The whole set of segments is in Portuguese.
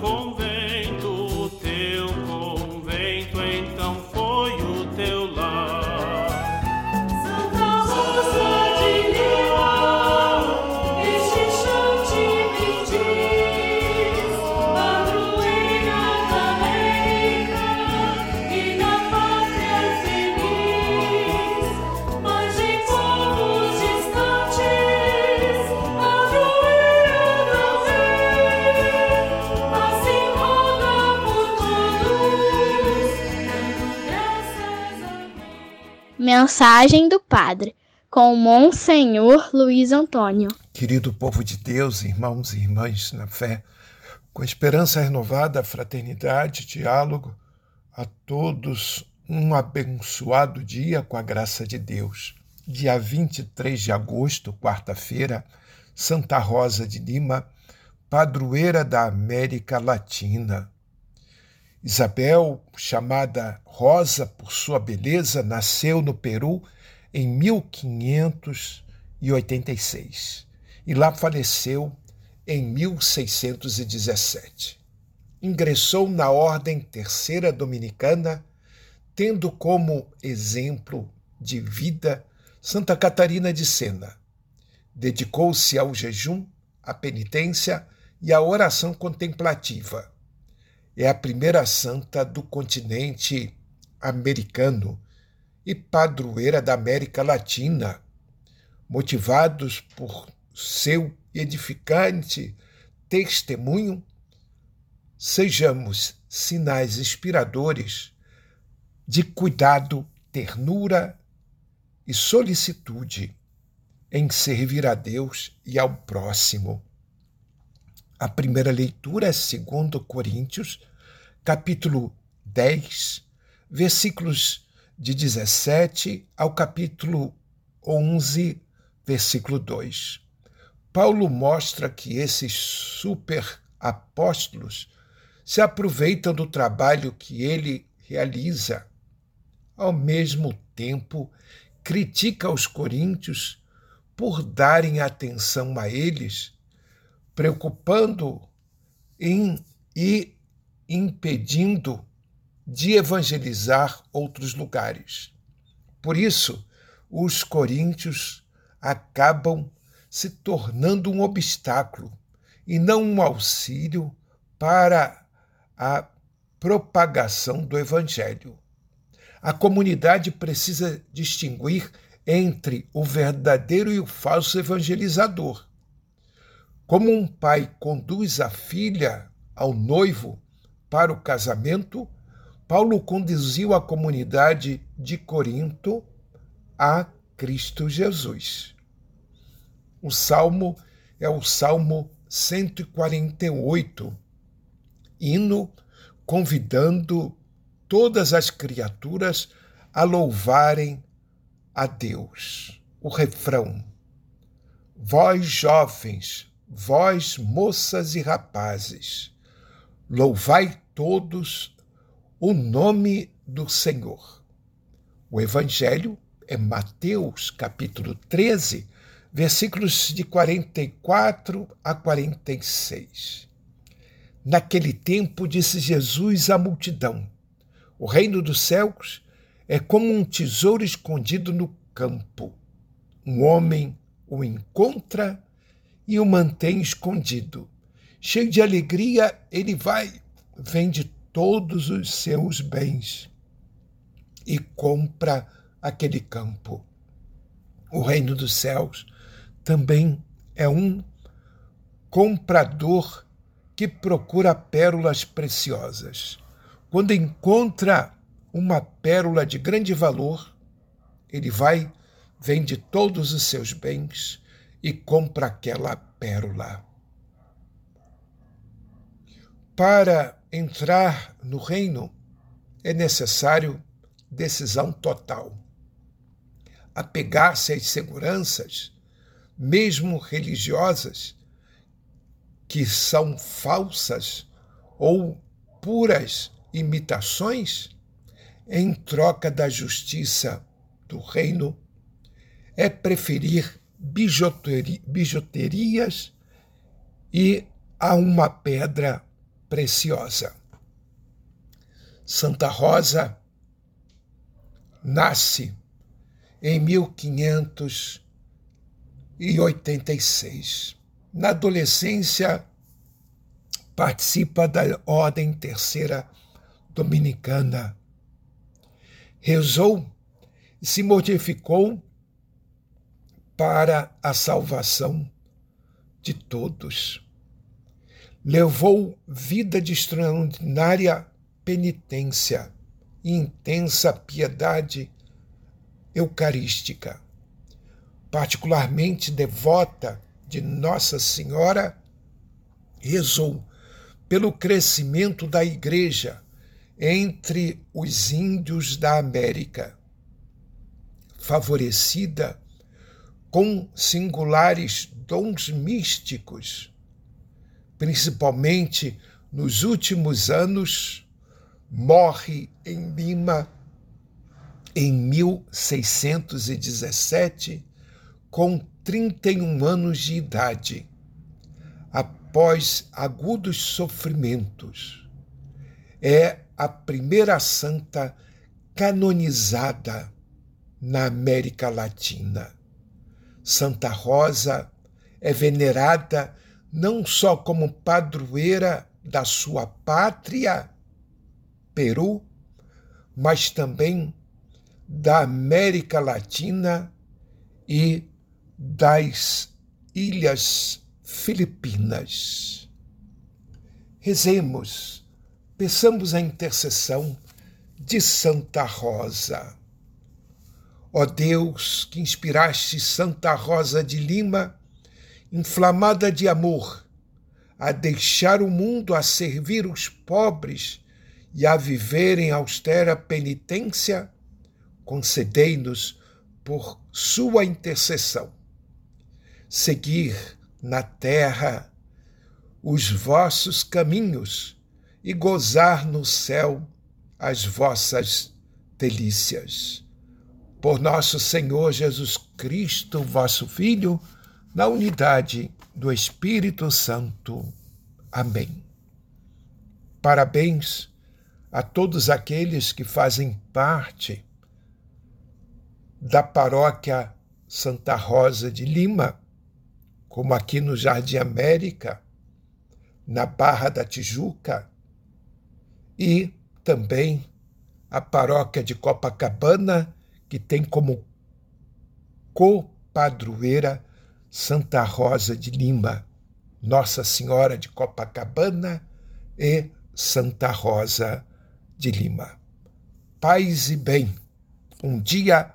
pátria Mensagem do Padre, com Monsenhor Luiz Antônio. Querido povo de Deus, irmãos e irmãs na fé, com esperança renovada, fraternidade, diálogo, a todos um abençoado dia com a graça de Deus. Dia 23 de agosto, quarta-feira, Santa Rosa de Lima, padroeira da América Latina. Isabel, chamada Rosa por sua beleza, nasceu no Peru em 1586 e lá faleceu em 1617. Ingressou na Ordem Terceira Dominicana, tendo como exemplo de vida Santa Catarina de Sena. Dedicou-se ao jejum, à penitência e à oração contemplativa é a primeira santa do continente americano e padroeira da América Latina. Motivados por seu edificante testemunho, sejamos sinais inspiradores de cuidado, ternura e solicitude em servir a Deus e ao próximo. A primeira leitura é 2 Coríntios, capítulo 10, versículos de 17 ao capítulo 11, versículo 2. Paulo mostra que esses super apóstolos se aproveitam do trabalho que ele realiza. Ao mesmo tempo, critica os coríntios por darem atenção a eles preocupando em e impedindo de evangelizar outros lugares. Por isso, os coríntios acabam se tornando um obstáculo e não um auxílio para a propagação do evangelho. A comunidade precisa distinguir entre o verdadeiro e o falso evangelizador. Como um pai conduz a filha ao noivo para o casamento, Paulo conduziu a comunidade de Corinto a Cristo Jesus. O salmo é o Salmo 148, hino convidando todas as criaturas a louvarem a Deus. O refrão: Vós jovens, vós, moças e rapazes, louvai todos o nome do Senhor. O Evangelho é Mateus, capítulo 13, versículos de 44 a 46. Naquele tempo disse Jesus à multidão: O reino dos céus é como um tesouro escondido no campo. Um homem o encontra e o mantém escondido. Cheio de alegria, ele vai, vende todos os seus bens e compra aquele campo. O reino dos céus também é um comprador que procura pérolas preciosas. Quando encontra uma pérola de grande valor, ele vai, vende todos os seus bens e compra aquela pérola. Para entrar no reino é necessário decisão total. Apegar-se às seguranças, mesmo religiosas, que são falsas ou puras imitações em troca da justiça do reino é preferir bijuterias e a uma pedra preciosa. Santa Rosa nasce em 1586. Na adolescência, participa da Ordem Terceira Dominicana. Rezou e se modificou para a salvação de todos. Levou vida de extraordinária penitência e intensa piedade eucarística. Particularmente devota de Nossa Senhora, rezou pelo crescimento da Igreja entre os índios da América, favorecida com singulares dons místicos, principalmente nos últimos anos morre em Lima em 1617, com 31 anos de idade, após agudos sofrimentos. É a primeira santa canonizada na América Latina. Santa Rosa é venerada não só como padroeira da sua pátria, Peru, mas também da América Latina e das Ilhas Filipinas. Rezemos, peçamos a intercessão de Santa Rosa. Ó Deus, que inspiraste Santa Rosa de Lima, inflamada de amor, a deixar o mundo a servir os pobres e a viver em austera penitência, concedei-nos por sua intercessão. Seguir na terra os vossos caminhos e gozar no céu as vossas delícias. Por nosso Senhor Jesus Cristo, vosso Filho, na unidade do Espírito Santo. Amém. Parabéns a todos aqueles que fazem parte da paróquia Santa Rosa de Lima, como aqui no Jardim América, na Barra da Tijuca, e também a paróquia de Copacabana, que tem como copadroeira Santa Rosa de Lima, Nossa Senhora de Copacabana e Santa Rosa de Lima. Paz e bem, um dia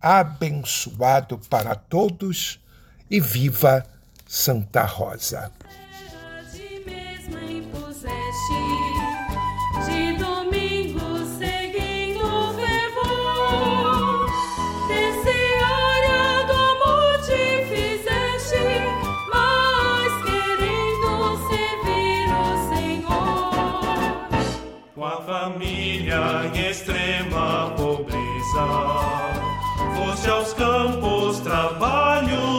abençoado para todos e viva Santa Rosa. Foste aos campos trabalhar.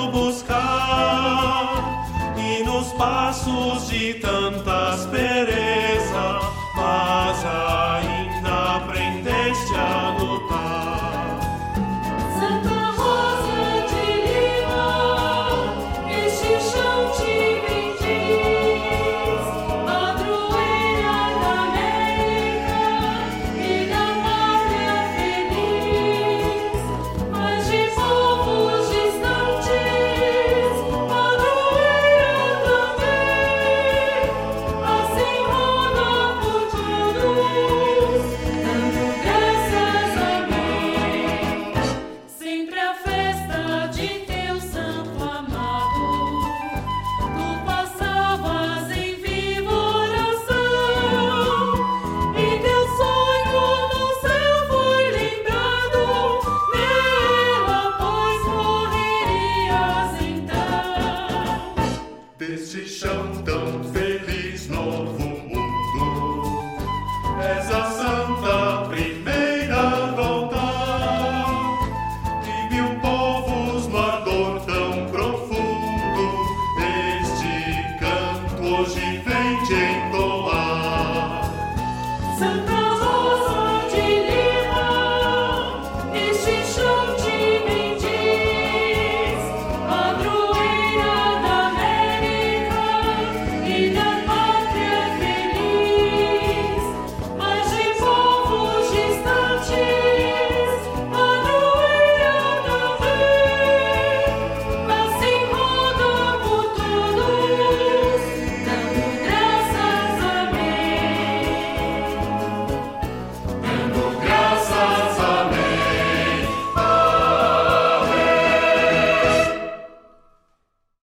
hoje vem te entoar. Santa